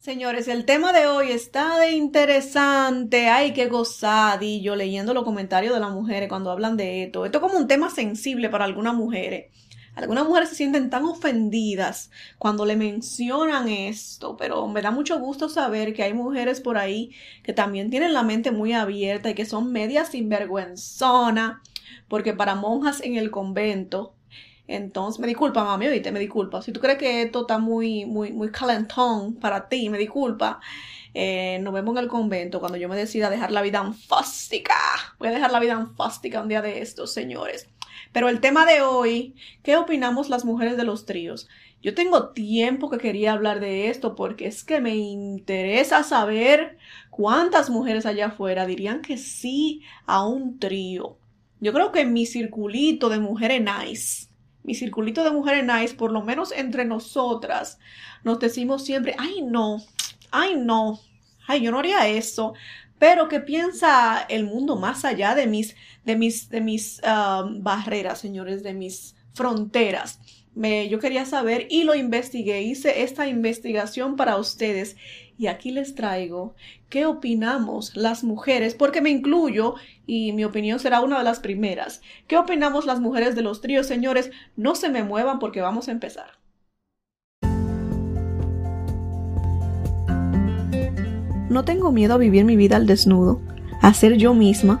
Señores, el tema de hoy está de interesante. Ay, qué gozadillo leyendo los comentarios de las mujeres cuando hablan de esto. Esto es como un tema sensible para algunas mujeres. Algunas mujeres se sienten tan ofendidas cuando le mencionan esto, pero me da mucho gusto saber que hay mujeres por ahí que también tienen la mente muy abierta y que son medias sinvergüenzona, porque para monjas en el convento entonces, me disculpa, mami, oíste, me disculpa. Si tú crees que esto está muy, muy, muy calentón para ti, me disculpa. Eh, nos vemos en el convento cuando yo me decida dejar la vida anfástica. Voy a dejar la vida anfástica un día de estos, señores. Pero el tema de hoy, ¿qué opinamos las mujeres de los tríos? Yo tengo tiempo que quería hablar de esto porque es que me interesa saber cuántas mujeres allá afuera dirían que sí a un trío. Yo creo que mi circulito de mujeres nice mi circulito de mujeres nice, por lo menos entre nosotras, nos decimos siempre, ay no, ay no, ay yo no haría eso. Pero ¿qué piensa el mundo más allá de mis, de mis, de mis um, barreras, señores, de mis fronteras? Yo quería saber y lo investigué, hice esta investigación para ustedes y aquí les traigo qué opinamos las mujeres, porque me incluyo y mi opinión será una de las primeras. ¿Qué opinamos las mujeres de los tríos, señores? No se me muevan porque vamos a empezar. No tengo miedo a vivir mi vida al desnudo, a ser yo misma,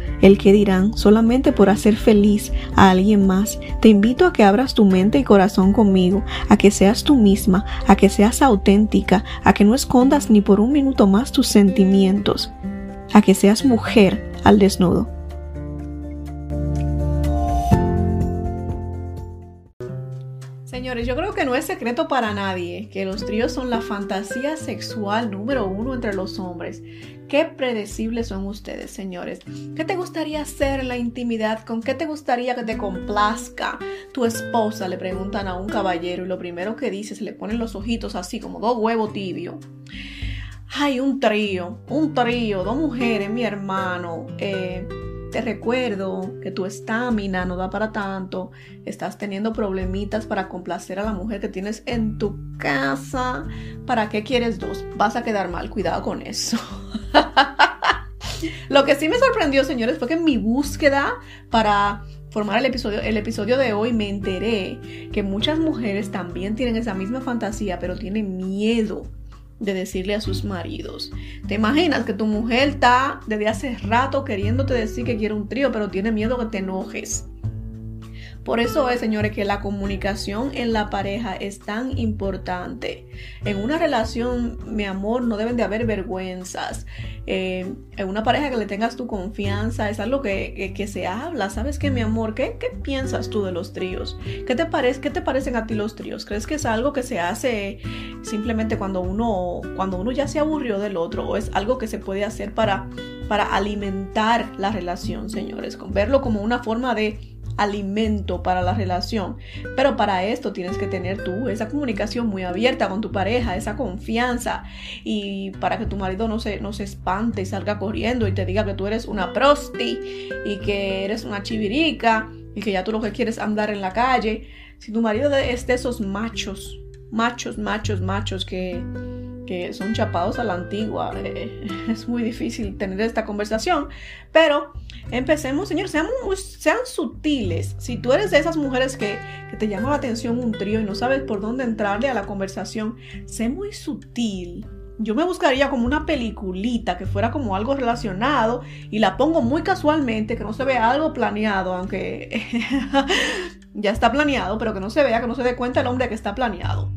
el que dirán solamente por hacer feliz a alguien más. Te invito a que abras tu mente y corazón conmigo, a que seas tú misma, a que seas auténtica, a que no escondas ni por un minuto más tus sentimientos, a que seas mujer al desnudo. Señores, yo creo que no es secreto para nadie que los tríos son la fantasía sexual número uno entre los hombres. Qué predecibles son ustedes, señores. ¿Qué te gustaría hacer en la intimidad? ¿Con qué te gustaría que te complazca tu esposa? Le preguntan a un caballero y lo primero que dice, se le ponen los ojitos así como dos huevos tibios. Ay, un trío, un trío, dos mujeres, mi hermano. Eh, te recuerdo que tu estamina no da para tanto, estás teniendo problemitas para complacer a la mujer que tienes en tu casa. ¿Para qué quieres dos? Vas a quedar mal, cuidado con eso. Lo que sí me sorprendió, señores, fue que en mi búsqueda para formar el episodio, el episodio de hoy me enteré que muchas mujeres también tienen esa misma fantasía, pero tienen miedo de decirle a sus maridos. ¿Te imaginas que tu mujer está desde hace rato queriéndote decir que quiere un trío, pero tiene miedo que te enojes? Por eso es, señores, que la comunicación en la pareja es tan importante. En una relación, mi amor, no deben de haber vergüenzas. Eh, en una pareja que le tengas tu confianza, es algo que, se habla. ¿Sabes qué, mi amor? ¿Qué, ¿Qué, piensas tú de los tríos? ¿Qué te, ¿Qué te parecen a ti los tríos? ¿Crees que es algo que se hace simplemente cuando uno, cuando uno ya se aburrió del otro? ¿O es algo que se puede hacer para, para alimentar la relación, señores? Con verlo como una forma de alimento para la relación. Pero para esto tienes que tener tú esa comunicación muy abierta con tu pareja, esa confianza y para que tu marido no se, no se espante y salga corriendo y te diga que tú eres una prosti y que eres una chivirica y que ya tú lo que quieres andar en la calle. Si tu marido es de esos machos, machos, machos, machos que son chapados a la antigua. Eh, es muy difícil tener esta conversación, pero empecemos, sean, sean sutiles. Si tú eres de esas mujeres que, que te llama la atención un trío y no sabes por dónde entrarle a la conversación, sé muy sutil. Yo me buscaría como una peliculita que fuera como algo relacionado y la pongo muy casualmente, que no se vea algo planeado, aunque ya está planeado, pero que no se vea, que no se dé cuenta el hombre que está planeado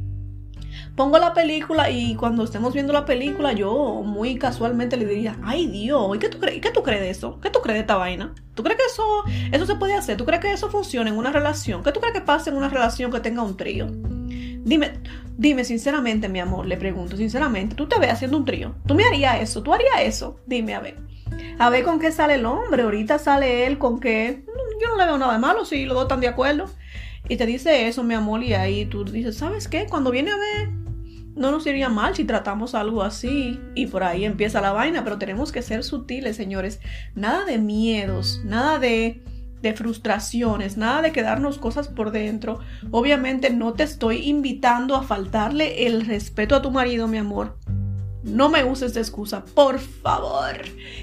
pongo la película y cuando estemos viendo la película yo muy casualmente le diría, ay Dios, ¿y qué tú, qué tú crees de eso? ¿Qué tú crees de esta vaina? ¿Tú crees que eso, eso se puede hacer? ¿Tú crees que eso funciona en una relación? ¿Qué tú crees que pasa en una relación que tenga un trío? Dime, dime sinceramente, mi amor, le pregunto sinceramente, ¿tú te ves haciendo un trío? ¿Tú me harías eso? ¿Tú harías eso? Dime, a ver. A ver con qué sale el hombre. Ahorita sale él con que yo no le veo nada de malo si los dos están de acuerdo. y te dice eso, mi amor, y ahí tú dices, ¿sabes qué? Cuando viene a ver, no nos iría mal si tratamos algo así y por ahí empieza la vaina, pero tenemos que ser sutiles, señores. Nada de miedos, nada de, de frustraciones, nada de quedarnos cosas por dentro. Obviamente no te estoy invitando a faltarle el respeto a tu marido, mi amor. No me uses de excusa, por favor,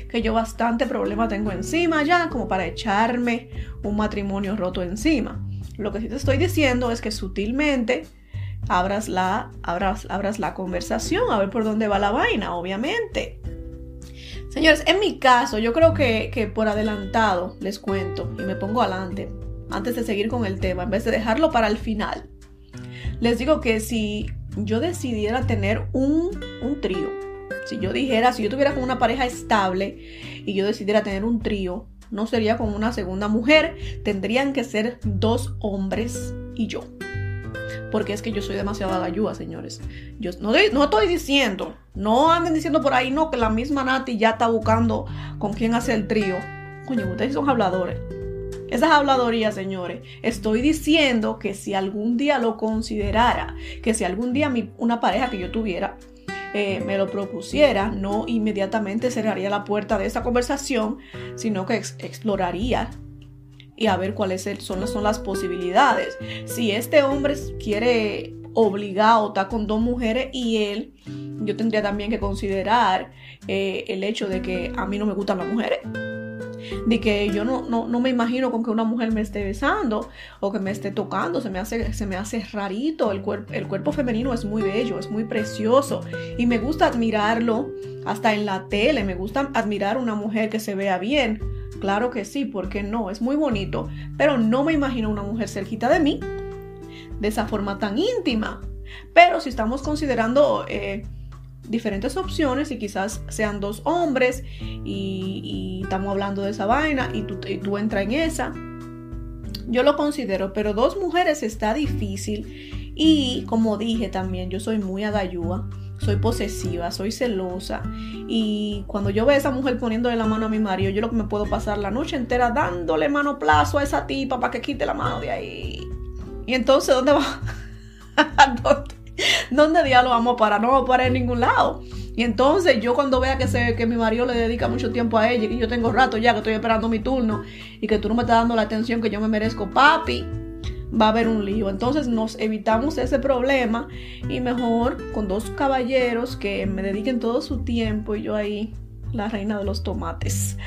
que yo bastante problema tengo encima ya como para echarme un matrimonio roto encima. Lo que sí te estoy diciendo es que sutilmente abras la, abras, abras la conversación, a ver por dónde va la vaina, obviamente. Señores, en mi caso, yo creo que, que por adelantado les cuento y me pongo adelante antes de seguir con el tema, en vez de dejarlo para el final. Les digo que si yo decidiera tener un, un trío, si yo dijera, si yo tuviera con una pareja estable y yo decidiera tener un trío, no sería con una segunda mujer, tendrían que ser dos hombres y yo porque es que yo soy demasiado agayúa, señores. Yo no, estoy diciendo, no anden diciendo por ahí, no, que la misma Nati ya está buscando con quién hacer el trío. Coño, ustedes son habladores. Esas habladorías, señores. Estoy diciendo que si algún día lo considerara, que si algún día una pareja que yo tuviera eh, me lo propusiera, no inmediatamente cerraría la puerta de esa conversación, sino que exploraría y a ver cuáles son, son las posibilidades. Si este hombre quiere obligado estar con dos mujeres y él, yo tendría también que considerar eh, el hecho de que a mí no me gustan las mujeres. De que yo no, no, me imagino con que una mujer me esté besando o que me esté tocando, se me hace, se me hace rarito. El, el cuerpo femenino es muy bello, es muy precioso y me gusta admirarlo hasta en la tele. Me gusta admirar una mujer que se vea bien Claro que sí, porque no? Es muy bonito, pero no me imagino una mujer cerquita de mí de esa forma tan íntima. Pero si estamos considerando eh, diferentes opciones y quizás sean dos hombres y, estamos hablando de esa vaina y tú, y tú entras en esa, yo lo considero, pero dos mujeres está difícil y como dije también, yo soy muy agayúa soy posesiva, soy celosa. Y cuando yo veo a esa mujer poniéndole la mano a mi marido, yo lo que me puedo pasar la noche entera dándole mano plazo a esa tipa para que quite la mano de ahí. Y entonces, ¿dónde va? ¿Dónde, ¿Dónde diablo vamos para? No vamos para en ningún lado. Y entonces yo cuando vea que, se, que mi marido le dedica mucho tiempo a ella y que yo tengo rato ya que estoy esperando mi turno y que tú no me estás dando la atención que yo me merezco, papi, va a haber un lío. Entonces nos evitamos ese problema y mejor con dos caballeros que me dediquen todo su tiempo y yo ahí, la reina de los tomates,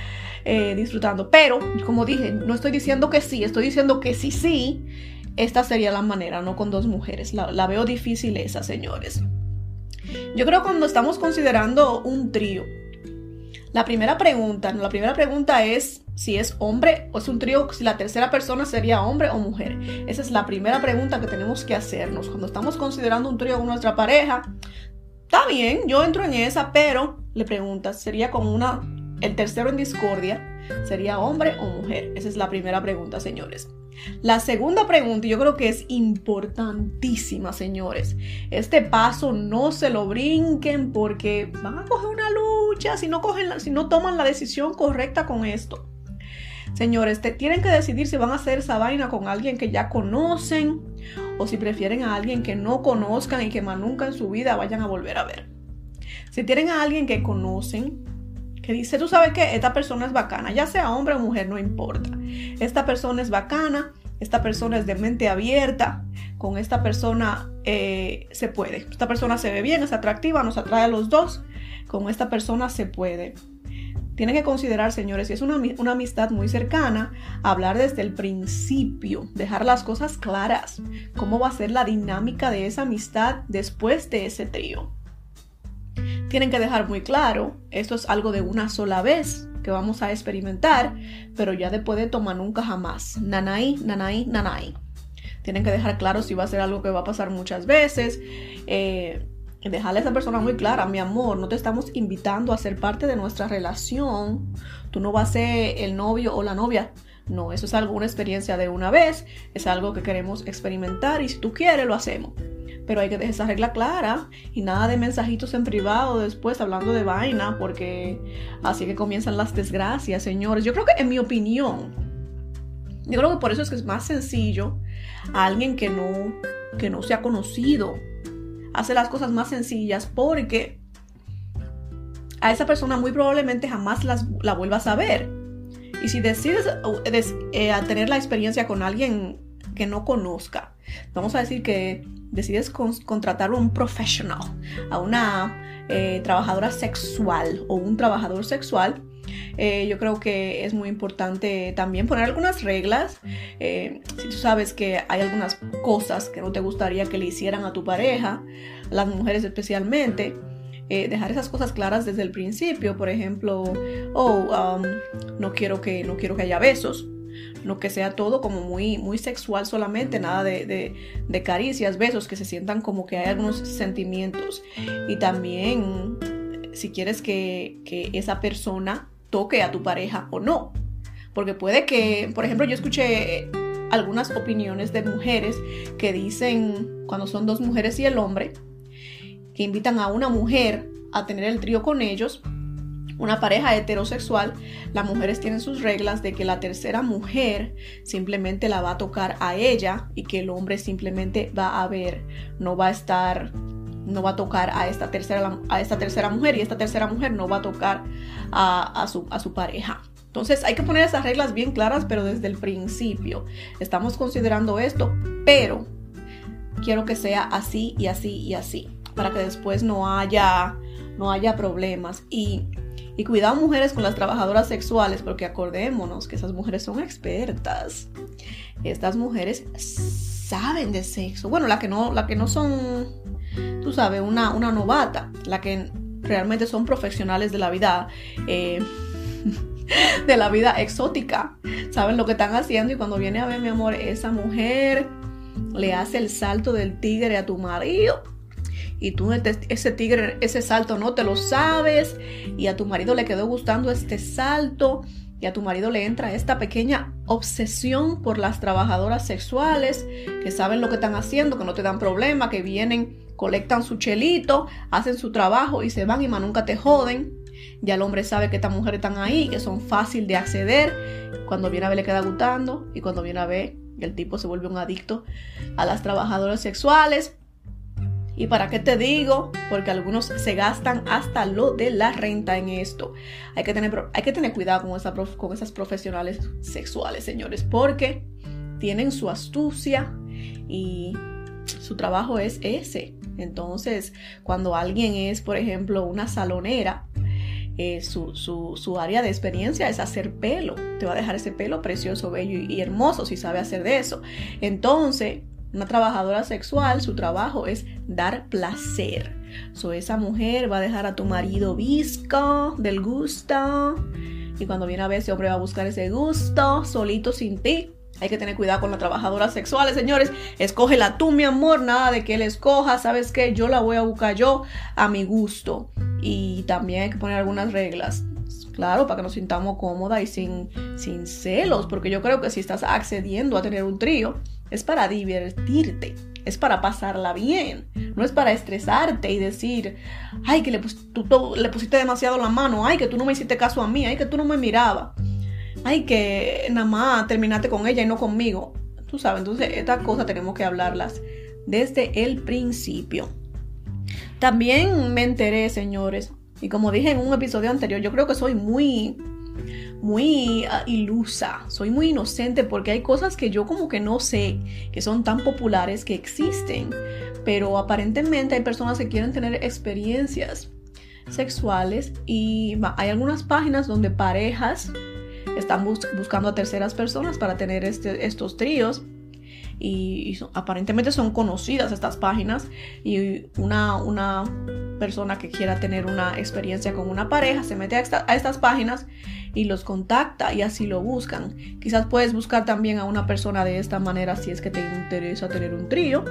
eh, disfrutando. Pero, como dije, no estoy diciendo que sí, estoy diciendo que sí, sí. Esta sería la manera, no con dos mujeres. La, la veo difícil esa, señores. Yo creo cuando estamos considerando un trío, la primera pregunta, la primera pregunta es si es hombre o es un trío, si la tercera persona sería hombre o mujer. Esa es la primera pregunta que tenemos que hacernos. Cuando estamos considerando un trío con nuestra pareja, está bien, yo entro en esa, pero le preguntas, ¿sería como una, el tercero en discordia? ¿Sería hombre o mujer? Esa es la primera pregunta, señores. La segunda pregunta, yo creo que es importantísima, señores. Este paso no se lo brinquen porque van a coger una lucha si no, si no toman la decisión correcta con esto. Señores, te, tienen que decidir si van a hacer esa vaina con alguien que ya conocen o si prefieren a alguien que no conozcan y que más nunca en su vida vayan a volver a ver. Si tienen a alguien que conocen, que dice, tú sabes que esta persona es bacana, ya sea hombre o mujer, no importa. Esta persona es bacana, esta persona es de mente abierta, con esta persona eh, se puede. Esta persona se ve bien, es atractiva, nos atrae a los dos, con esta persona se puede. Tienen que considerar, señores, si es una, una, amistad muy cercana, hablar desde el principio, dejar las cosas claras, cómo va a ser la dinámica de esa amistad después de ese trío. Tienen que dejar muy claro, esto es algo de una sola vez que vamos a experimentar, pero ya después de tomar nunca jamás. Nanay, nanay, nanay. Tienen que dejar claro si va a ser algo que va a pasar muchas veces. Eh, a esa persona muy clara, mi amor, no te estamos invitando a ser parte de nuestra relación. Tú no vas a ser el novio o la novia. No, eso es algo, una experiencia de una vez, es algo que queremos experimentar y si tú quieres lo hacemos. Pero hay que dejar esa regla clara y nada de mensajitos en privado después hablando de vaina, porque así que comienzan las desgracias, señores. Yo creo que en mi opinión, Yo creo que por eso es que es más sencillo a alguien que no, que no se ha conocido. Hace las cosas más sencillas porque a esa persona muy probablemente jamás las, la vuelvas a ver. Y si decides eh, tener la experiencia con alguien que no conozca, vamos a decir que decides contratar a un professional, a una eh, trabajadora sexual o un trabajador sexual, eh, yo creo que es muy importante también poner algunas reglas. si tú sabes que hay algunas cosas que no te gustaría que le hicieran a tu pareja, las mujeres especialmente, eh, dejar esas cosas claras desde el principio, por ejemplo, oh, um, no, quiero que, no quiero que haya besos, no que sea todo como muy, muy sexual solamente, nada de, de, caricias, besos, que se sientan como que hay algunos sentimientos. Y también si quieres que, que esa persona toque a tu pareja o no. Porque puede que, por ejemplo, yo escuché algunas opiniones de mujeres que dicen, cuando son dos mujeres y el hombre, que invitan a una mujer a tener el trío con ellos, una pareja heterosexual, las mujeres tienen sus reglas de que la tercera mujer simplemente la va a tocar a ella y que el hombre simplemente va a ver, no va a estar, no va a tocar a esta tercera, a esta tercera mujer y esta tercera mujer no va a tocar a, su, a su pareja. Entonces hay que poner esas reglas bien claras, pero desde el principio. Estamos considerando esto, pero quiero que sea así y así y así para que después no haya, no haya problemas. Y, y cuidado mujeres con las trabajadoras sexuales, porque acordémonos que esas mujeres son expertas. Estas mujeres saben de sexo. Bueno, la que no, la que no son, tú sabes, una, una novata, la que realmente son profesionales de la vida. Eh, de la vida exótica. Saben lo que están haciendo y cuando viene a ver, mi amor, esa mujer le hace el salto del tigre a tu marido y tú ese tigre, ese salto no te lo sabes y a tu marido le quedó gustando este salto y a tu marido le entra esta pequeña obsesión por las trabajadoras sexuales que saben lo que están haciendo, que no te dan problema, que vienen, colectan su chelito, hacen su trabajo y se van y más nunca te joden. Ya el hombre sabe que estas mujeres están ahí, que son fácil de acceder. Cuando viene a ver le queda gustando y cuando viene a ver el tipo se vuelve un adicto a las trabajadoras sexuales. ¿Y para qué te digo? Porque algunos se gastan hasta lo de la renta en esto. Hay que tener, hay que tener cuidado con, esas profesionales sexuales, señores, porque tienen su astucia y su trabajo es ese. Entonces, cuando alguien es, por ejemplo, una salonera, eh, su, su, área de experiencia es hacer pelo. Te va a dejar ese pelo precioso, bello y, y hermoso si sabe hacer de eso. Entonces, una trabajadora sexual, su trabajo es dar placer. So, esa mujer va a dejar a tu marido visco del gusto. Y cuando viene a ver, ese hombre va a buscar ese gusto solito sin ti. Hay que tener cuidado con las trabajadoras sexuales, señores. Escógela tú, mi amor. Nada de que él escoja. ¿Sabes qué? Yo la voy a buscar yo a mi gusto. Y también hay que poner algunas reglas. Claro, para que nos sintamos cómodas y sin, sin celos. Porque yo creo que si estás accediendo a tener un trío, es para divertirte, es para pasarla bien, no es para estresarte y decir, ay, que le, pusiste demasiado la mano, ay, que tú no me hiciste caso a mí, ay, que tú no me mirabas, ay, que nada más terminaste con ella y no conmigo. Tú sabes, entonces estas cosas tenemos que hablarlas desde el principio. También me enteré, señores, y como dije en un episodio anterior, yo creo que soy muy muy ah, ilusa, soy muy inocente porque hay cosas que yo como que no sé, que son tan populares que existen, pero aparentemente hay personas que quieren tener experiencias sexuales y hay algunas páginas donde parejas están buscando a terceras personas para tener este, estos tríos y, aparentemente son conocidas estas páginas y una, una persona que quiera tener una experiencia con una pareja se mete a, estas páginas y los contacta y así lo buscan. Quizás puedes buscar también a una persona de esta manera si es que te interesa tener un trío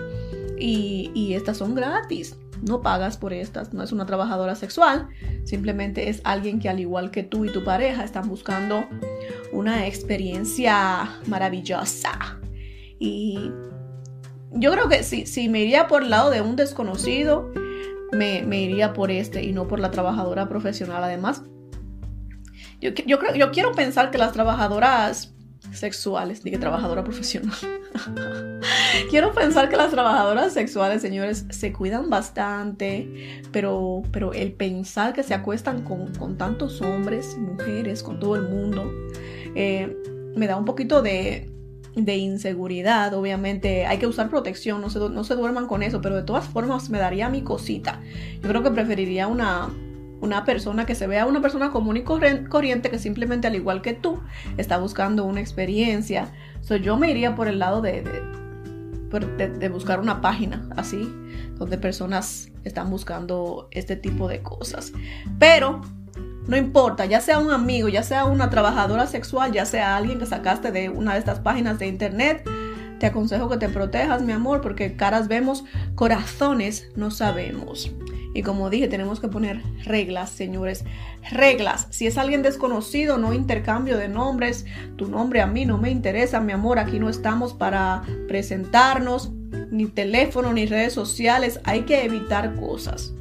y, y estas son gratis. No pagas por estas, no es una trabajadora sexual, simplemente es alguien que al igual que tú y tu pareja están buscando una experiencia maravillosa. Y yo creo que si, si me iría por el lado de un desconocido, me, iría por este y no por la trabajadora profesional. Además, yo, yo, creo, yo quiero pensar que las trabajadoras sexuales, dije trabajadora profesional. Quiero pensar que las trabajadoras sexuales, señores, se cuidan bastante, pero, pero el pensar que se acuestan con, con tantos hombres, mujeres, con todo el mundo, eh, me da un poquito de, de inseguridad, obviamente hay que usar protección, no se, no se duerman con eso, pero de todas formas me daría mi cosita. Yo creo que preferiría una, una persona que se vea una persona común y corriente que simplemente al igual que tú está buscando una experiencia. So, yo me iría por el lado de, de, de, buscar una página así, donde personas están buscando este tipo de cosas. Pero no importa, ya sea un amigo, ya sea una trabajadora sexual, ya sea alguien que sacaste de una de estas páginas de internet, te aconsejo que te protejas, mi amor, porque caras vemos, corazones no sabemos. Y como dije, tenemos que poner reglas, señores. Reglas. Si es alguien desconocido, no intercambio de nombres. Tu nombre a mí no me interesa, mi amor. Aquí no estamos para presentarnos. Ni teléfono, ni redes sociales. Hay que evitar cosas.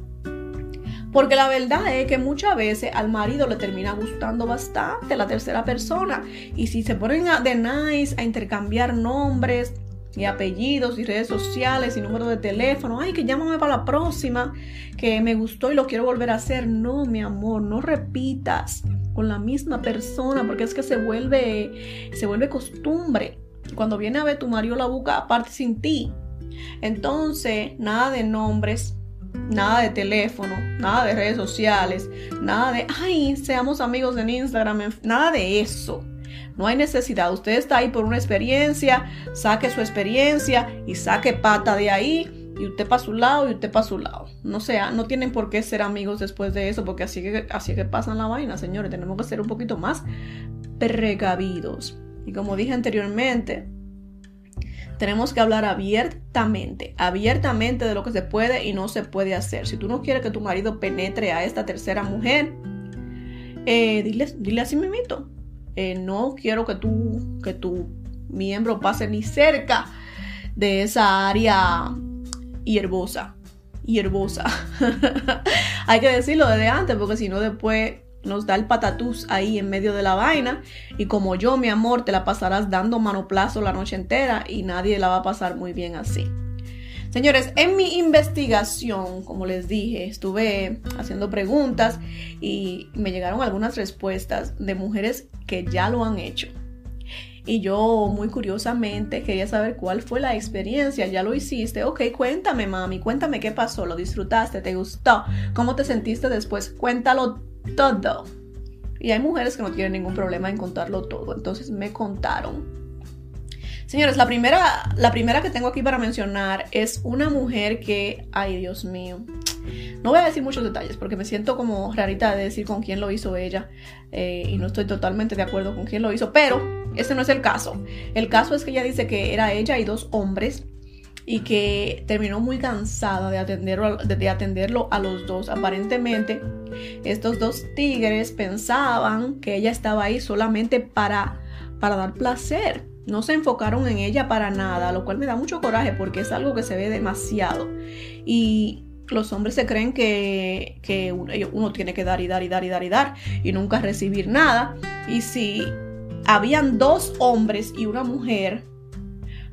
Porque la verdad es que muchas veces al marido le termina gustando bastante la tercera persona. Y si se ponen de nice a intercambiar nombres, y apellidos y redes sociales y número de teléfono. Ay, que llámame para la próxima, que me gustó y lo quiero volver a hacer. No, mi amor, no repitas con la misma persona porque es que se vuelve, se vuelve costumbre. Cuando viene a ver tu marido la busca aparte sin ti. Entonces, nada de nombres, nada de teléfono, nada de redes sociales, nada de, ay, seamos amigos en Instagram, nada de eso. No hay necesidad. Usted está ahí por una experiencia, saque su experiencia y saque pata de ahí. Y usted para su lado y usted para su lado. No sea, no tienen por qué ser amigos después de eso, porque así que, así que pasan la vaina, señores. Tenemos que ser un poquito más precavidos. Y como dije anteriormente, tenemos que hablar abiertamente, abiertamente de lo que se puede y no se puede hacer. Si tú no quieres que tu marido penetre a esta tercera mujer, eh, dile, así mimito. Eh, no quiero que tú, que tu miembro pase ni cerca de esa área hierbosa. Hierbosa. Hay que decirlo desde antes, porque si no, después nos da el patatús ahí en medio de la vaina. Y como yo, mi amor, te la pasarás dando manoplazo la noche entera y nadie la va a pasar muy bien así. Señores, en mi investigación, como les dije, estuve haciendo preguntas y me llegaron algunas respuestas de mujeres que ya lo han hecho. Y yo muy curiosamente quería saber cuál fue la experiencia. Ya lo hiciste. Ok, cuéntame, mami. Cuéntame qué pasó. ¿Lo disfrutaste? ¿Te gustó? ¿Cómo te sentiste después? Cuéntalo todo. Y hay mujeres que no tienen ningún problema en contarlo todo. Entonces me contaron Señores, la primera, la primera que tengo aquí para mencionar es una mujer que, ay Dios mío, no voy a decir muchos detalles porque me siento como rarita de decir con quién lo hizo ella eh, y no estoy totalmente de acuerdo con quién lo hizo, pero ese no es el caso. El caso es que ella dice que era ella y dos hombres y que terminó muy cansada de atenderlo, de atenderlo a los dos. Aparentemente, estos dos tigres pensaban que ella estaba ahí solamente para, para dar placer no se enfocaron en ella para nada, lo cual me da mucho coraje porque es algo que se ve demasiado. Y los hombres se creen que, uno tiene que dar y dar y dar y dar y dar y nunca recibir nada. Y si habían dos hombres y una mujer,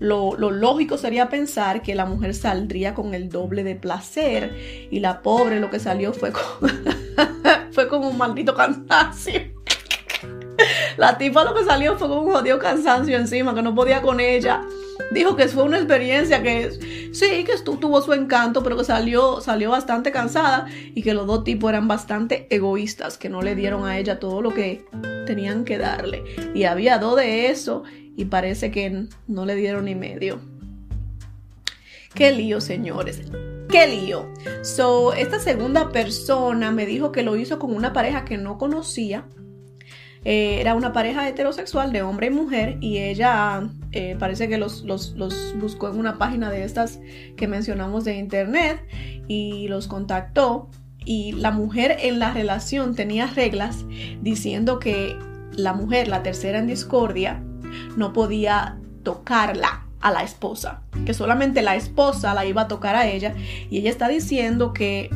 lo, lógico sería pensar que la mujer saldría con el doble de placer y la pobre lo que salió fue, fue como un maldito cansancio. La tipa lo que salió fue con un jodido cansancio encima, que no podía con ella. Dijo que fue una experiencia que sí, que tuvo su encanto, pero que salió, salió bastante cansada y que los dos tipos eran bastante egoístas, que no le dieron a ella todo lo que tenían que darle. Y había dos de eso y parece que no le dieron ni medio. Qué lío, señores. Qué lío. So, esta segunda persona me dijo que lo hizo con una pareja que no conocía eh, era una pareja heterosexual de hombre y mujer y ella eh, parece que los, los, buscó en una página de estas que mencionamos de internet y los contactó y la mujer en la relación tenía reglas diciendo que la mujer, la tercera en discordia, no podía tocarla a la esposa, que solamente la esposa la iba a tocar a ella y ella está diciendo que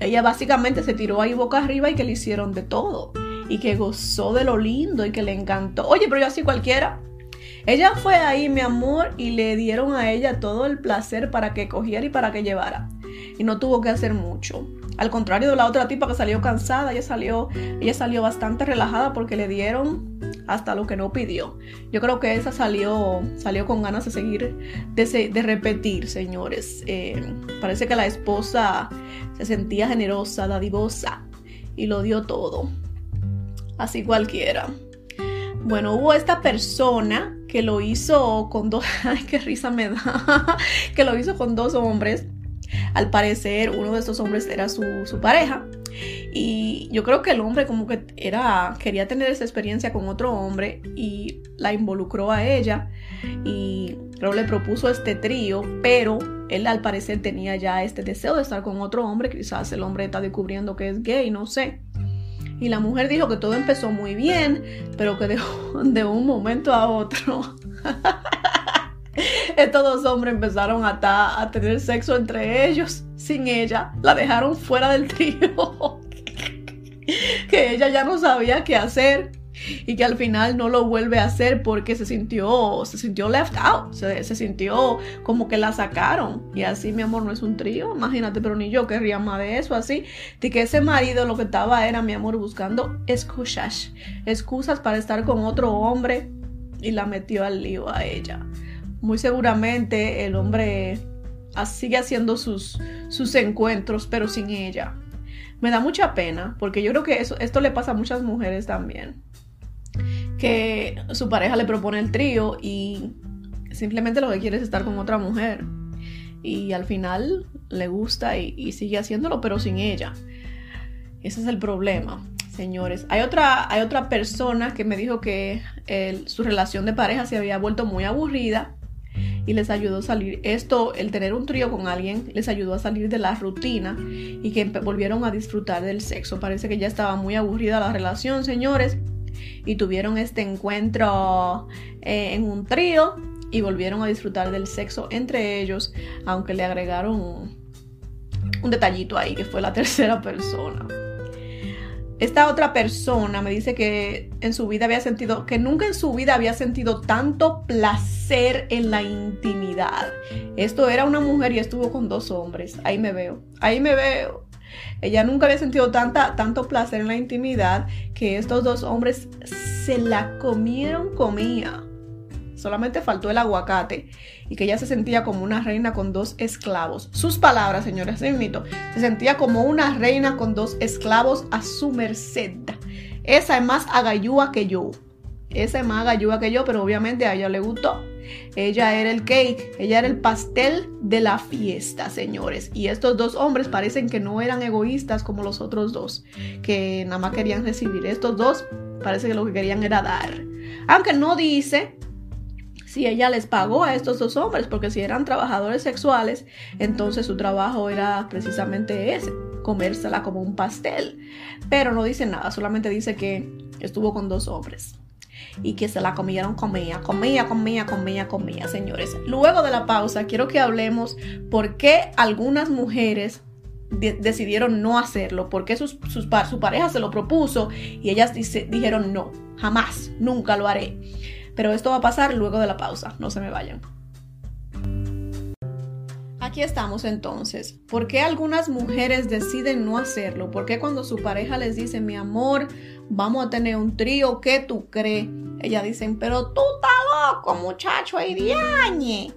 ella básicamente se tiró ahí boca arriba y que le hicieron de todo y que gozó de lo lindo y que le encantó. Oye, pero yo así cualquiera. Ella fue ahí, mi amor, y le dieron a ella todo el placer para que cogiera y para que llevara. Y no tuvo que hacer mucho. Al contrario de la otra tipa que salió cansada, ella salió, ella salió bastante relajada porque le dieron hasta lo que no pidió. Yo creo que esa salió, salió con ganas de seguir, de, repetir, señores. Eh, parece que la esposa se sentía generosa, dadivosa y lo dio todo. Así cualquiera. Bueno, hubo esta persona que lo hizo con dos, ay, qué risa me da, que lo hizo con dos hombres. Al parecer, uno de estos hombres era su, su pareja. Y yo creo que el hombre como que era, quería tener esa experiencia con otro hombre y la involucró a ella y creo le propuso este trío, pero él al parecer tenía ya este deseo de estar con otro hombre, quizás el hombre está descubriendo que es gay, no sé. Y la mujer dijo que todo empezó muy bien, pero que de, de un momento a otro estos dos hombres empezaron a, a tener sexo entre ellos sin ella. La dejaron fuera del trío. que ella ya no sabía qué hacer y que al final no lo vuelve a hacer porque se sintió, se sintió left out, se, sintió como que la sacaron. Y así, mi amor, no es un trío, imagínate, pero ni yo querría más de eso, así, de que ese marido lo que estaba era, mi amor, buscando excusas, excusas para estar con otro hombre y la metió al lío a ella. Muy seguramente el hombre sigue haciendo sus, sus encuentros, pero sin ella. Me da mucha pena, porque yo creo que eso, esto le pasa a muchas mujeres también que su pareja le propone el trío y simplemente lo que quiere es estar con otra mujer. Y al final le gusta y, sigue haciéndolo, pero sin ella. Ese es el problema, señores. Hay otra, hay otra persona que me dijo que su relación de pareja se había vuelto muy aburrida y les ayudó a salir. Esto, el tener un trío con alguien, les ayudó a salir de la rutina y que volvieron a disfrutar del sexo. Parece que ya estaba muy aburrida la relación, señores y tuvieron este encuentro eh, en un trío y volvieron a disfrutar del sexo entre ellos, aunque le agregaron un detallito ahí que fue la tercera persona. Esta otra persona me dice que en su vida había sentido, que nunca en su vida había sentido tanto placer en la intimidad. Esto era una mujer y estuvo con dos hombres. Ahí me veo, ahí me veo. Ella nunca había sentido tanta, tanto placer en la intimidad que estos dos hombres se la comieron comía. Solamente faltó el aguacate y que ella se sentía como una reina con dos esclavos. Sus palabras, señores, se Se sentía como una reina con dos esclavos a su merced. Esa es más agayúa que yo. Esa es más agayúa que yo, pero obviamente a ella le gustó. Ella era el cake, ella era el pastel de la fiesta, señores. Y estos dos hombres parecen que no eran egoístas como los otros dos, que nada más querían recibir. Estos dos parece que lo que querían era dar. Aunque no dice si ella les pagó a estos dos hombres, porque si eran trabajadores sexuales, entonces su trabajo era precisamente ese, comérsela como un pastel. Pero no dice nada, solamente dice que estuvo con dos hombres y que se la comieron, comía, comía, comía, comía, comía, señores. Luego de la pausa, quiero que hablemos por qué algunas mujeres decidieron no hacerlo, porque sus, sus, su pareja se lo propuso y ellas dijeron no, jamás, nunca lo haré. Pero esto va a pasar luego de la pausa, no se me vayan. Aquí estamos entonces. ¿Por qué algunas mujeres deciden no hacerlo? ¿Por qué cuando su pareja les dice, mi amor, vamos a tener un trío, ¿qué tú crees? Ellas dicen, pero tú estás loco, muchacho, hay diañe.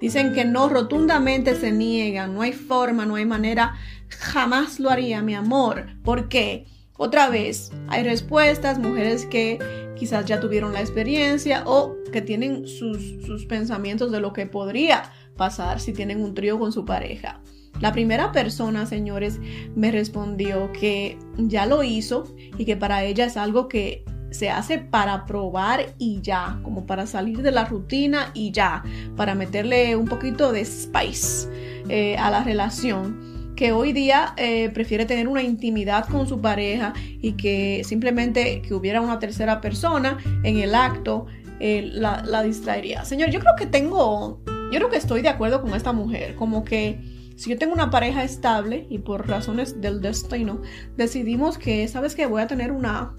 Dicen que no, rotundamente se niegan, no hay forma, no hay manera, jamás lo haría, mi amor. ¿Por qué? Otra vez, hay respuestas, mujeres que quizás ya tuvieron la experiencia o que tienen sus, sus pensamientos de lo que podría pasar si tienen un trío con su pareja. La primera persona, señores, me respondió que ya lo hizo y que para ella es algo que se hace para probar y ya, como para salir de la rutina y ya, para meterle un poquito de spice eh, a la relación que hoy día eh, prefiere tener una intimidad con su pareja y que simplemente que hubiera una tercera persona en el acto eh, la, distraería. Señor, yo creo que tengo yo creo que estoy de acuerdo con esta mujer, como que si yo tengo una pareja estable y por razones del destino decidimos que, ¿sabes que Voy a tener una,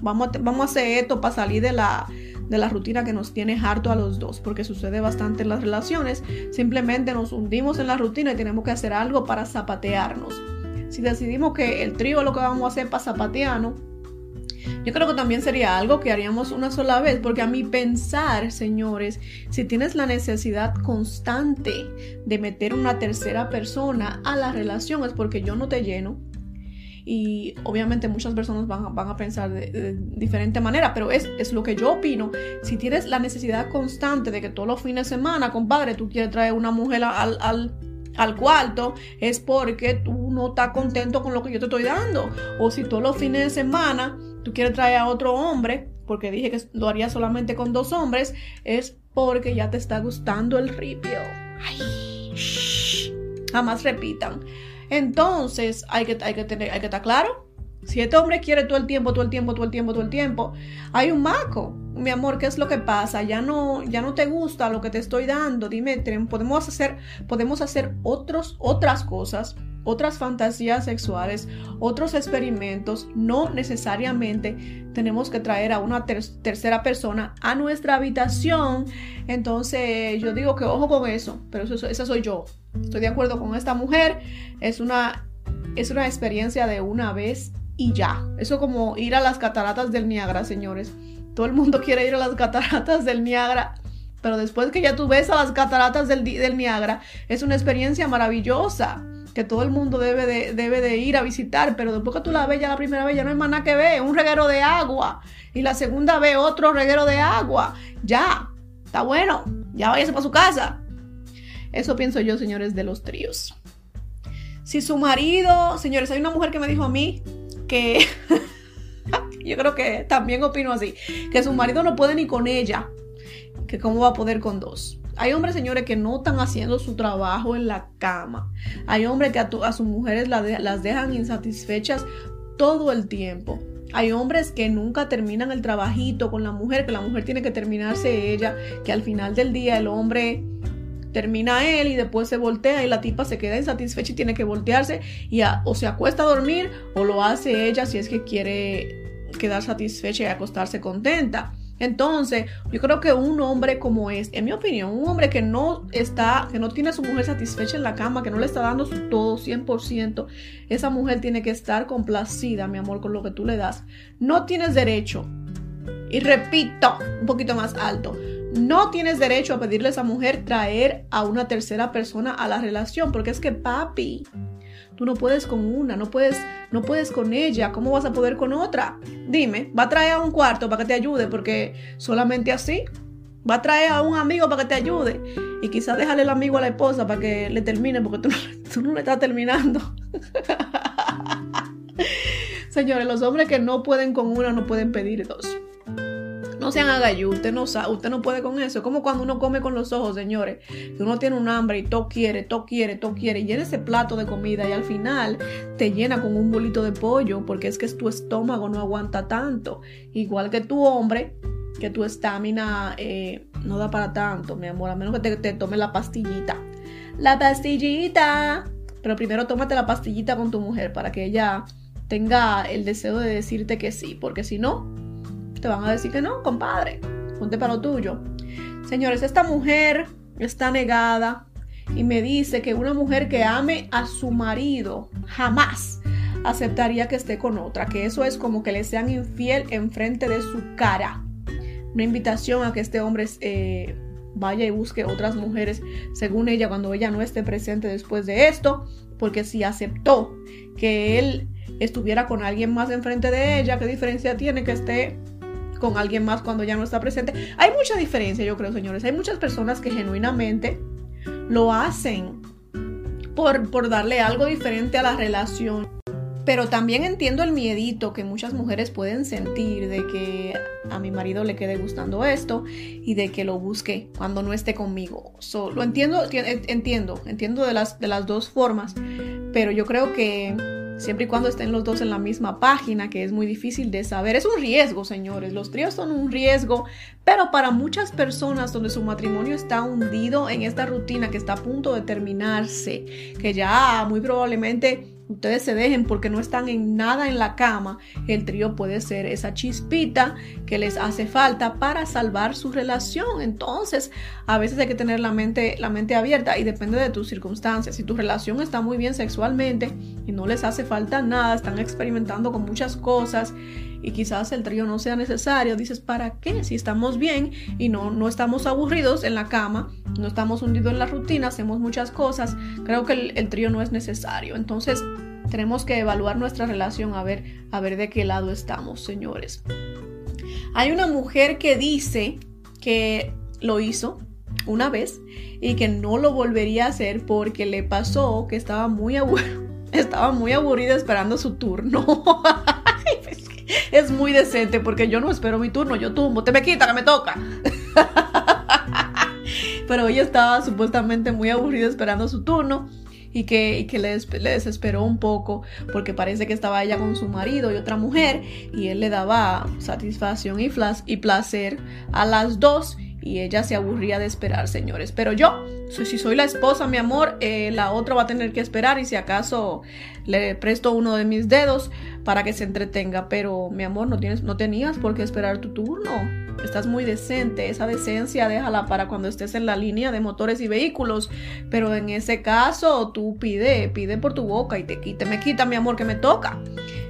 Vamos vamos a hacer esto para salir de la, de la rutina que nos tiene harto a los dos, porque sucede bastante en las relaciones. Simplemente nos hundimos en la rutina y tenemos que hacer algo para zapatearnos. Si decidimos que el trío lo que vamos a hacer para zapatearnos, yo creo que también sería algo que haríamos una sola vez, porque a mi pensar, señores, si tienes la necesidad constante de meter una tercera persona a la relación es porque yo no te lleno, y obviamente muchas personas van, a pensar de, diferente manera, pero es, es, lo que yo opino. Si tienes la necesidad constante de que todos los fines de semana, compadre, tú quieres traer una mujer al, al, cuarto, es porque tú no estás contento con lo que yo te estoy dando. O si todos los fines de semana tú quieres traer a otro hombre, porque dije que lo haría solamente con dos hombres, es porque ya te está gustando el ripio. Ay, jamás repitan. Entonces hay que, hay que, tener, hay que estar claro. Si este hombre quiere todo el tiempo, todo el tiempo, todo el tiempo, todo el tiempo, hay un maco. Mi amor, ¿qué es lo que pasa? Ya no, ya no te gusta lo que te estoy dando. Dime, podemos hacer, podemos hacer otros, otras cosas otras fantasías sexuales, otros experimentos, no necesariamente tenemos que traer a una tercera persona a nuestra habitación. Entonces yo digo que ojo con eso, pero eso, esa soy yo. Estoy de acuerdo con esta mujer, es una, es una experiencia de una vez y ya. Eso como ir a las cataratas del Niágara, señores. Todo el mundo quiere ir a las cataratas del Niágara. Pero después que ya tú ves a las cataratas del, del Niágara, es una experiencia maravillosa que todo el mundo debe de, debe de ir a visitar, pero después que tú la ves ya la primera vez ya no hay más que ver, un reguero de agua y la segunda vez otro reguero de agua, ya, está bueno, ya váyase para su casa. Eso pienso yo, señores, de los tríos. Si su marido, señores, hay una mujer que me dijo a mí que yo creo que también opino así, que su marido no puede ni con ella, que cómo va a poder con dos. Hay hombres, señores, que no están haciendo su trabajo en la cama. Hay hombres que a, sus mujeres las dejan insatisfechas todo el tiempo. Hay hombres que nunca terminan el trabajito con la mujer, que la mujer tiene que terminarse ella, que al final del día el hombre termina él y después se voltea y la tipa se queda insatisfecha y tiene que voltearse y o se acuesta a dormir o lo hace ella si es que quiere quedar satisfecha y acostarse contenta. Entonces, yo creo que un hombre como es, en mi opinión, un hombre que no está, que no tiene a su mujer satisfecha en la cama, que no le está dando su todo 100%, esa mujer tiene que estar complacida, mi amor, con lo que tú le das. No tienes derecho, y repito, un poquito más alto, no tienes derecho a pedirle a esa mujer traer a una tercera persona a la relación, porque es que papi, Tú no puedes con una, no puedes, no puedes con ella. ¿Cómo vas a poder con otra? Dime, va a traer a un cuarto para que te ayude, porque solamente así. Va a traer a un amigo para que te ayude. Y quizás déjale el amigo a la esposa para que le termine, porque tú, tú no le estás terminando. Señores, los hombres que no pueden con una no pueden pedir dos. No sean agayú, usted no sabe, usted no puede con eso. Es como cuando uno come con los ojos, señores. Que uno tiene un hambre y todo quiere, todo quiere, todo quiere. Y llena ese plato de comida y al final te llena con un bolito de pollo porque es que tu estómago no aguanta tanto. Igual que tu hombre, que tu estamina eh, no da para tanto, mi amor, a menos que te, te tome la pastillita. La pastillita. Pero primero tómate la pastillita con tu mujer para que ella tenga el deseo de decirte que sí, porque si no, te van a decir que no, compadre, ponte para lo tuyo. Señores, esta mujer está negada y me dice que una mujer que ame a su marido jamás aceptaría que esté con otra, que eso es como que le sean infiel enfrente de su cara. Una invitación a que este hombre eh, vaya y busque otras mujeres, según ella, cuando ella no esté presente después de esto, porque si aceptó que él estuviera con alguien más enfrente de ella, ¿qué diferencia tiene que esté con alguien más cuando ya no está presente. Hay mucha diferencia, yo creo, señores. Hay muchas personas que genuinamente lo hacen por, por darle algo diferente a la relación. Pero también entiendo el miedito que muchas mujeres pueden sentir de que a mi marido le quede gustando esto y de que lo busque cuando no esté conmigo. lo entiendo, entiendo, entiendo de las, de las dos formas, pero yo creo que siempre y cuando estén los dos en la misma página, que es muy difícil de saber. Es un riesgo, señores, los tríos son un riesgo, pero para muchas personas donde su matrimonio está hundido en esta rutina que está a punto de terminarse, que ya muy probablemente ustedes se dejen porque no están en nada en la cama, el trío puede ser esa chispita que les hace falta para salvar su relación. Entonces, a veces hay que tener la mente, la mente abierta y depende de tus circunstancias. Si tu relación está muy bien sexualmente y no les hace falta nada, están experimentando con muchas cosas y quizás el trío no sea necesario, dices, ¿para qué? Si estamos bien y no, no estamos aburridos en la cama, no estamos hundidos en la rutina, hacemos muchas cosas, creo que el, trío no es necesario. Entonces, tenemos que evaluar nuestra relación a ver, a ver de qué lado estamos, señores. Hay una mujer que dice que lo hizo una vez y que no lo volvería a hacer porque le pasó que estaba muy estaba muy aburrida esperando su turno. es muy decente porque yo no espero mi turno, yo tumbo, te me quita que me toca. Pero ella estaba supuestamente muy aburrida esperando su turno y que, que le, desesperó un poco porque parece que estaba ella con su marido y otra mujer y él le daba satisfacción y, y placer a las dos y ella se aburría de esperar, señores. Pero yo, si soy la esposa, mi amor, eh, la otra va a tener que esperar y si acaso le presto uno de mis dedos para que se entretenga. Pero, mi amor, no, tienes, no tenías por qué esperar tu turno. Estás muy decente. Esa decencia déjala para cuando estés en la línea de motores y vehículos. Pero en ese caso, tú pide, pide por tu boca y te quita, me quita, mi amor, que me toca.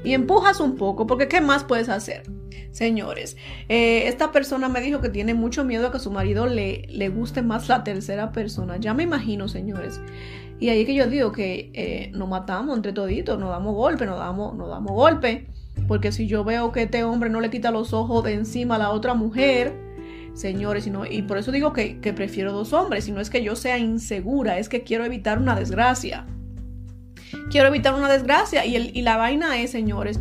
Y empujas un poco, porque ¿qué más puedes hacer? Señores, eh, esta persona me dijo que tiene mucho miedo a que su marido le, le guste más la tercera persona. Ya me imagino, señores. Y ahí es que yo digo que eh, nos matamos entre toditos, nos damos golpe, nos damos, nos damos golpe. Porque si yo veo que este hombre no le quita los ojos de encima a la otra mujer, señores, y, y por eso digo que, que prefiero dos hombres. Y no es que yo sea insegura, es que quiero evitar una desgracia. Quiero evitar una desgracia. Y, el, y la vaina es, señores,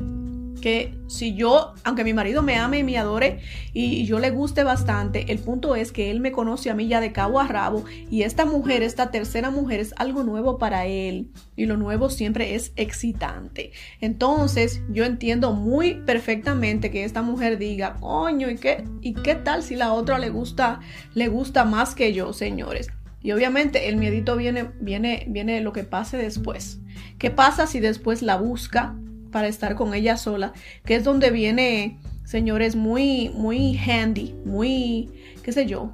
que si yo, aunque mi marido me ame y me adore y yo le guste bastante, el punto es que él me conoce a mí ya de cabo a rabo y esta mujer, esta tercera mujer es algo nuevo para él y lo nuevo siempre es excitante. Entonces yo entiendo muy perfectamente que esta mujer diga, coño, ¿y qué, y qué tal si la otra le gusta, le gusta más que yo, señores? Y obviamente el miedito viene, viene, viene lo que pase después. ¿Qué pasa si después la busca? Para estar con ella sola, que es donde viene, señores, muy, muy handy, muy, qué sé yo,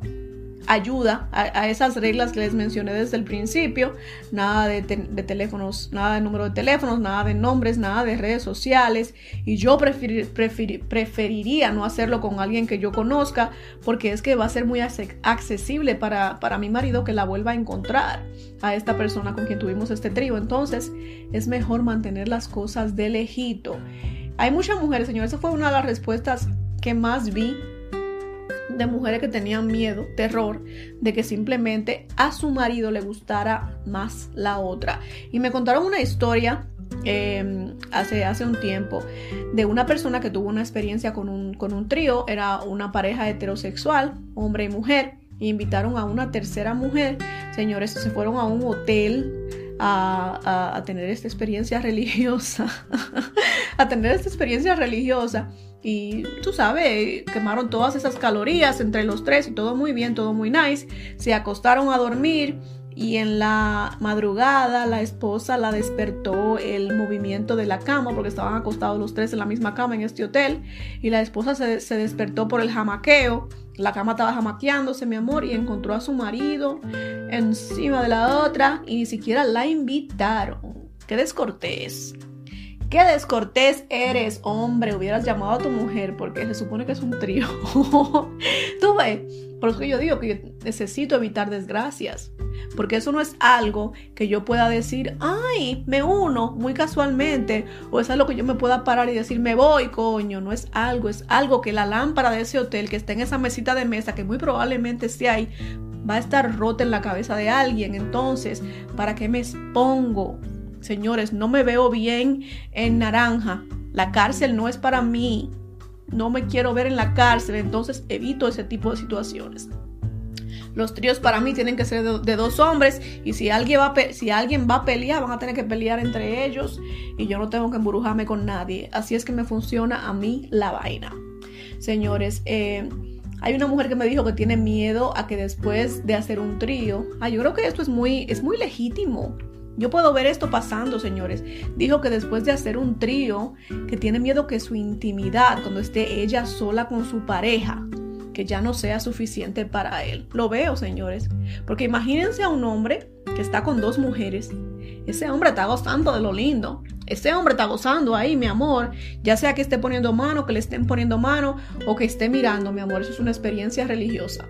ayuda a, esas reglas que les mencioné desde el principio, nada de, teléfonos, nada de número de teléfonos, nada de nombres, nada de redes sociales, y yo preferiría no hacerlo con alguien que yo conozca, porque es que va a ser muy accesible para, para mi marido que la vuelva a encontrar a esta persona con quien tuvimos este trío, entonces es mejor mantener las cosas de lejito. Hay muchas mujeres, señores, esa fue una de las respuestas que más vi de mujeres que tenían miedo, terror, de que simplemente a su marido le gustara más la otra. Y me contaron una historia em, hace, hace un tiempo de una persona que tuvo una experiencia con un, con un trío, era una pareja heterosexual, hombre y mujer, invitaron a una tercera mujer, señores, se fueron a un hotel a, a tener esta experiencia religiosa, a tener esta experiencia religiosa y tú sabes, quemaron todas esas calorías entre los tres y todo muy bien, todo muy nice. Se acostaron a dormir y en la madrugada la esposa la despertó el movimiento de la cama porque estaban acostados los tres en la misma cama en este hotel y la esposa se, se despertó por el jamaqueo. La cama estaba jamaqueándose, mi amor, y encontró a su marido encima de la otra y ni siquiera la invitaron. Qué descortés. Qué descortés eres, hombre. Hubieras llamado a tu mujer porque se supone que es un trío. Tú ves, por eso que yo digo que yo necesito evitar desgracias. Porque eso no es algo que yo pueda decir, ay, me uno muy casualmente. O es algo que yo me pueda parar y decir, me voy, coño. No es algo, es algo que la lámpara de ese hotel que está en esa mesita de mesa, que muy probablemente esté ahí, va a estar rota en la cabeza de alguien. Entonces, ¿para qué me expongo? Señores, no me veo bien en naranja. La cárcel no es para mí. No me quiero ver en la cárcel, entonces evito ese tipo de situaciones. Los tríos para mí tienen que ser de, dos hombres y si alguien, va a si alguien va a pelear, van a tener que pelear entre ellos y yo no tengo que embrujarme con nadie. Así es que me funciona a mí la vaina. Señores, eh, hay una mujer que me dijo que tiene miedo a que después de hacer un trío, ah, yo creo que esto es muy, es muy legítimo Yo puedo ver esto pasando, señores. Dijo que después de hacer un trío, que tiene miedo que su intimidad, cuando esté ella sola con su pareja, que ya no sea suficiente para él. Lo veo, señores. Porque imagínense a un hombre que está con dos mujeres. Ese hombre está gozando de lo lindo. Ese hombre está gozando ahí, mi amor. Ya sea que esté poniendo mano, que le estén poniendo mano o que esté mirando, mi amor. Eso es una experiencia religiosa.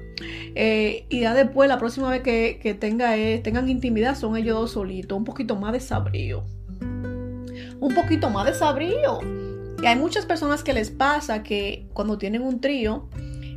Eh, y ya después, la próxima vez que, tenga, eh, tengan intimidad, son ellos dos solitos. Un poquito más de sabrío. Un poquito más de sabrío. Y hay muchas personas que les pasa que cuando tienen un trío,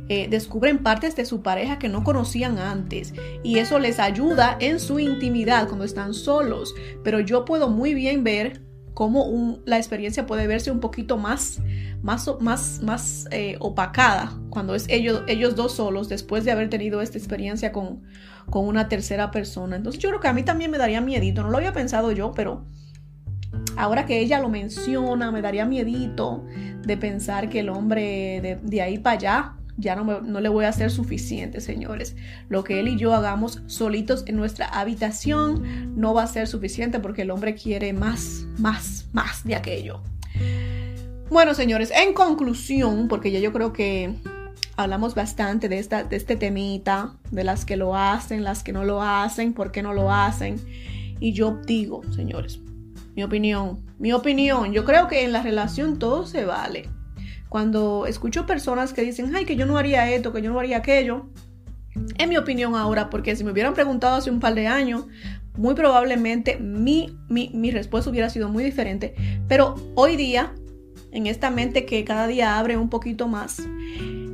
eh, descubren partes de su pareja que no conocían antes y eso les ayuda en su intimidad cuando están solos. Pero yo puedo muy bien ver cómo la experiencia puede verse un poquito más, más, más, más eh, opacada cuando es ellos, ellos dos solos después de haber tenido esta experiencia con, con una tercera persona. Entonces yo creo que a mí también me daría miedito, no lo había pensado yo, pero ahora que ella lo menciona, me daría miedito de pensar que el hombre de, de ahí para allá ya no, no le voy a hacer suficiente, señores. Lo que él y yo hagamos solitos en nuestra habitación no va a ser suficiente porque el hombre quiere más, más, más de aquello. Bueno, señores, en conclusión, porque ya yo creo que hablamos bastante de, esta, de este temita, de las que lo hacen, las que no lo hacen, por qué no lo hacen. Y yo digo, señores, mi opinión, mi opinión, yo creo que en la relación todo se vale. Cuando escucho personas que dicen, ay, que yo no haría esto, que yo no haría aquello, en mi opinión ahora, porque si me hubieran preguntado hace un par de años, muy probablemente mi, mi, respuesta hubiera sido muy diferente. Pero hoy día, en esta mente que cada día abre un poquito más,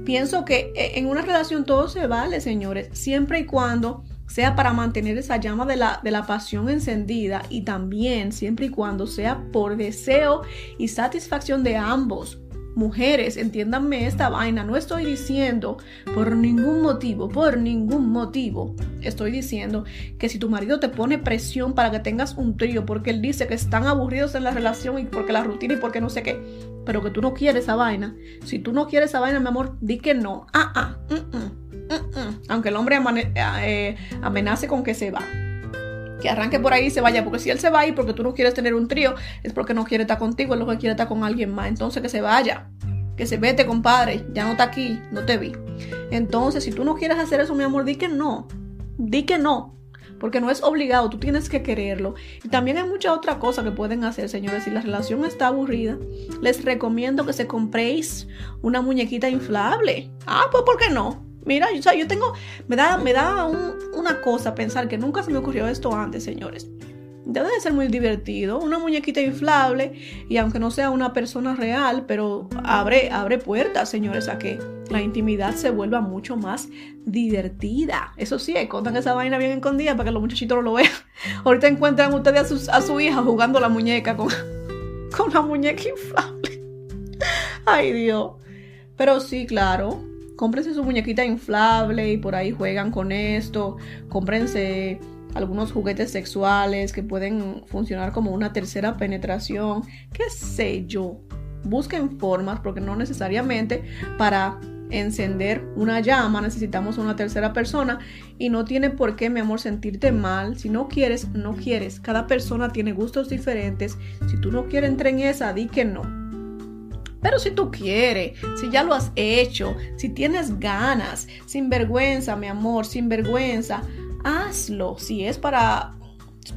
pienso que e, en una relación todo se vale, señores, siempre y cuando sea para mantener esa llama de la, de la pasión encendida y también siempre y cuando sea por deseo y satisfacción de ambos. Mujeres, entiéndanme esta vaina, no estoy diciendo por ningún motivo, por ningún motivo, estoy diciendo que si tu marido te pone presión para que tengas un trío porque él dice que están aburridos en la relación y porque la rutina y porque no sé qué, pero que tú no quieres esa vaina, si tú no quieres esa vaina, mi amor, di que no, ah, ah, mm, mm, mm, aunque el hombre eh, amenace con que se va que arranque por ahí y se vaya, porque si él se va ahí porque tú no quieres tener un trío, es porque no quiere estar contigo, es lo que quiere estar con alguien más. Entonces que se vaya, que se vete, compadre, ya no está aquí, no te vi. Entonces, si tú no quieres hacer eso, mi amor, di que no, di que no. Porque no es obligado, tú tienes que quererlo. Y también hay mucha otra cosa que pueden hacer, señores. Si la relación está aburrida, les recomiendo que se compréis una muñequita inflable. Ah, pues ¿por qué no? Mira, yo tengo, me da, me da una cosa pensar que nunca se me ocurrió esto antes, señores. Debe de ser muy divertido, una muñequita inflable y aunque no sea una persona real, pero abre, abre puertas, señores, a que la intimidad se vuelva mucho más divertida. Eso sí, contan esa vaina bien escondida para que los muchachitos no lo vean. Ahorita encuentran ustedes a, a su hija jugando la muñeca con, con la muñeca inflable. Ay Dios. Pero sí, claro, cómprense su muñequita inflable y por ahí juegan con esto, cómprense algunos juguetes sexuales que pueden funcionar como una tercera penetración, qué sé yo. Busquen formas porque no necesariamente para encender una llama necesitamos una tercera persona y no tiene por qué, mi amor, sentirte mal. Si no quieres, no quieres. Cada persona tiene gustos diferentes. Si tú no quieres entrar en esa, di que no pero si tú quieres, si ya lo has hecho, si tienes ganas, sin vergüenza, mi amor, sin vergüenza, hazlo. Si es para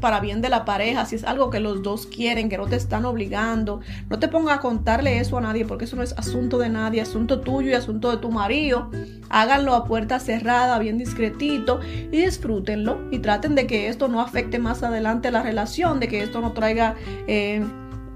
para bien de la pareja, si es algo que los dos quieren, que no te están obligando, no te pongas a contarle eso a nadie porque eso no es asunto de nadie, asunto tuyo y asunto de tu marido. Háganlo a puerta cerrada, bien discretito y disfrútenlo y traten de que esto no afecte más adelante la relación, de que esto no traiga... Eh,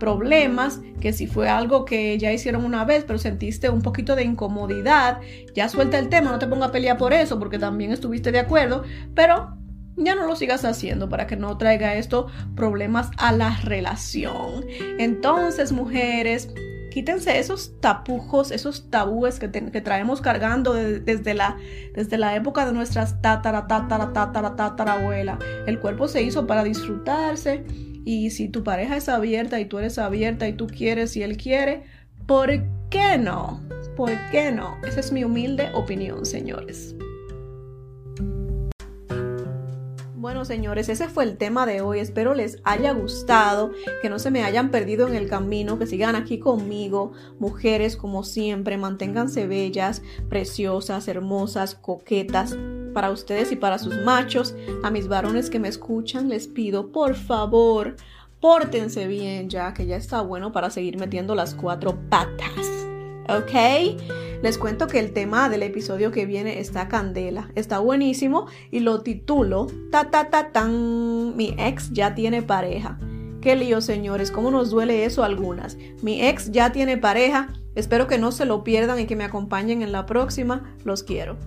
problemas, que si fue algo que ya hicieron una vez, pero sentiste un poquito de incomodidad, ya suelta el tema, no te ponga a pelear por eso, porque también estuviste de acuerdo, pero ya no lo sigas haciendo para que no traiga esto problemas a la relación. Entonces, mujeres, quítense esos tapujos, esos tabúes que, traemos cargando desde, la, desde la época de nuestras tatara, tatara, tatara, tatara abuela. El cuerpo se hizo para disfrutarse y si tu pareja es abierta y tú eres abierta y tú quieres y él quiere, ¿por qué no? ¿Por qué no? Esa es mi humilde opinión, señores. Bueno, señores, ese fue el tema de hoy. Espero les haya gustado, que no se me hayan perdido en el camino, que sigan aquí conmigo. Mujeres, como siempre, manténganse bellas, preciosas, hermosas, coquetas. Para ustedes y para sus machos, a mis varones que me escuchan, les pido, por favor, pórtense bien ya, que ya está bueno para seguir metiendo las cuatro patas. ¿Ok? Les cuento que el tema del episodio que viene está candela, está buenísimo y lo titulo Ta ta ta tan, mi ex ya tiene pareja. Qué lío, señores, cómo nos duele eso a algunas. Mi ex ya tiene pareja. Espero que no se lo pierdan y que me acompañen en la próxima. Los quiero.